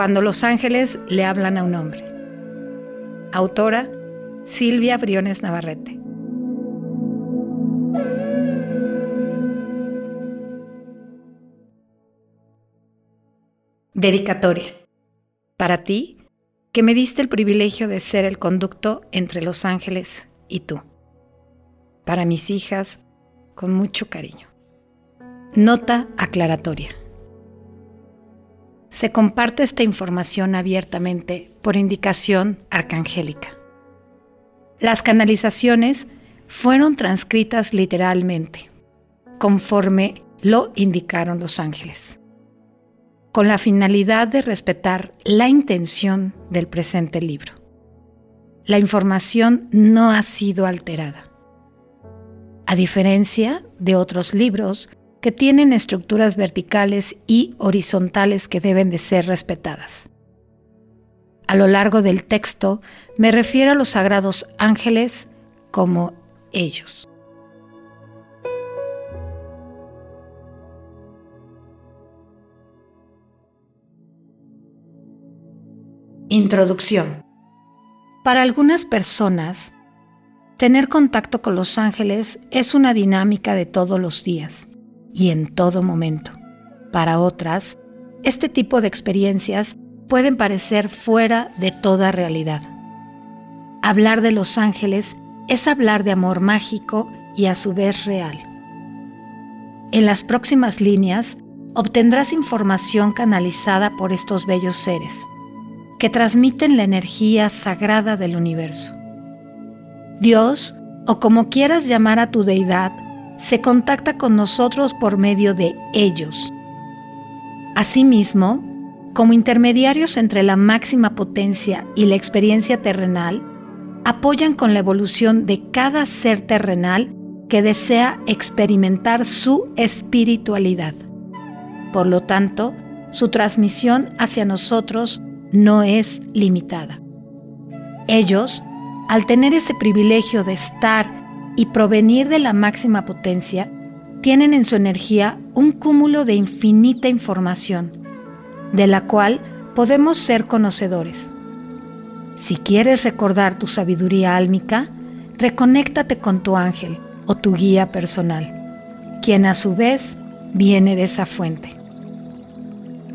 Cuando los ángeles le hablan a un hombre. Autora Silvia Briones Navarrete. Dedicatoria. Para ti, que me diste el privilegio de ser el conducto entre los ángeles y tú. Para mis hijas, con mucho cariño. Nota aclaratoria. Se comparte esta información abiertamente por indicación arcangélica. Las canalizaciones fueron transcritas literalmente, conforme lo indicaron los ángeles con la finalidad de respetar la intención del presente libro. La información no ha sido alterada. A diferencia de otros libros que tienen estructuras verticales y horizontales que deben de ser respetadas. A lo largo del texto me refiero a los sagrados ángeles como ellos. Introducción. Para algunas personas, tener contacto con los ángeles es una dinámica de todos los días y en todo momento. Para otras, este tipo de experiencias pueden parecer fuera de toda realidad. Hablar de los ángeles es hablar de amor mágico y a su vez real. En las próximas líneas obtendrás información canalizada por estos bellos seres que transmiten la energía sagrada del universo. Dios, o como quieras llamar a tu deidad, se contacta con nosotros por medio de ellos. Asimismo, como intermediarios entre la máxima potencia y la experiencia terrenal, apoyan con la evolución de cada ser terrenal que desea experimentar su espiritualidad. Por lo tanto, su transmisión hacia nosotros no es limitada. Ellos, al tener ese privilegio de estar y provenir de la máxima potencia, tienen en su energía un cúmulo de infinita información, de la cual podemos ser conocedores. Si quieres recordar tu sabiduría álmica, reconéctate con tu ángel o tu guía personal, quien a su vez viene de esa fuente.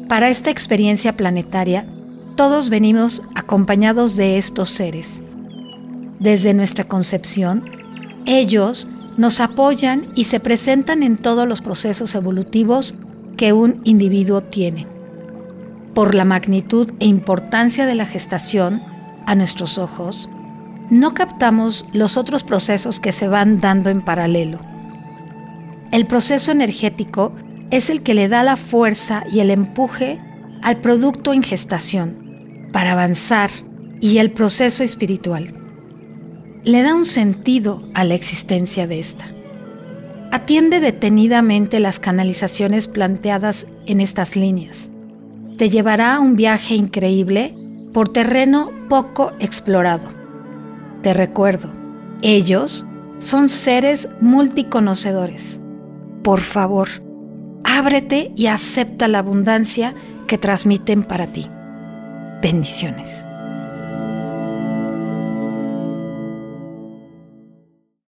Para esta experiencia planetaria, todos venimos acompañados de estos seres. Desde nuestra concepción, ellos nos apoyan y se presentan en todos los procesos evolutivos que un individuo tiene. Por la magnitud e importancia de la gestación, a nuestros ojos, no captamos los otros procesos que se van dando en paralelo. El proceso energético es el que le da la fuerza y el empuje al producto en gestación para avanzar y el proceso espiritual. Le da un sentido a la existencia de esta. Atiende detenidamente las canalizaciones planteadas en estas líneas. Te llevará a un viaje increíble por terreno poco explorado. Te recuerdo, ellos son seres multiconocedores. Por favor, ábrete y acepta la abundancia que transmiten para ti. Bendiciones.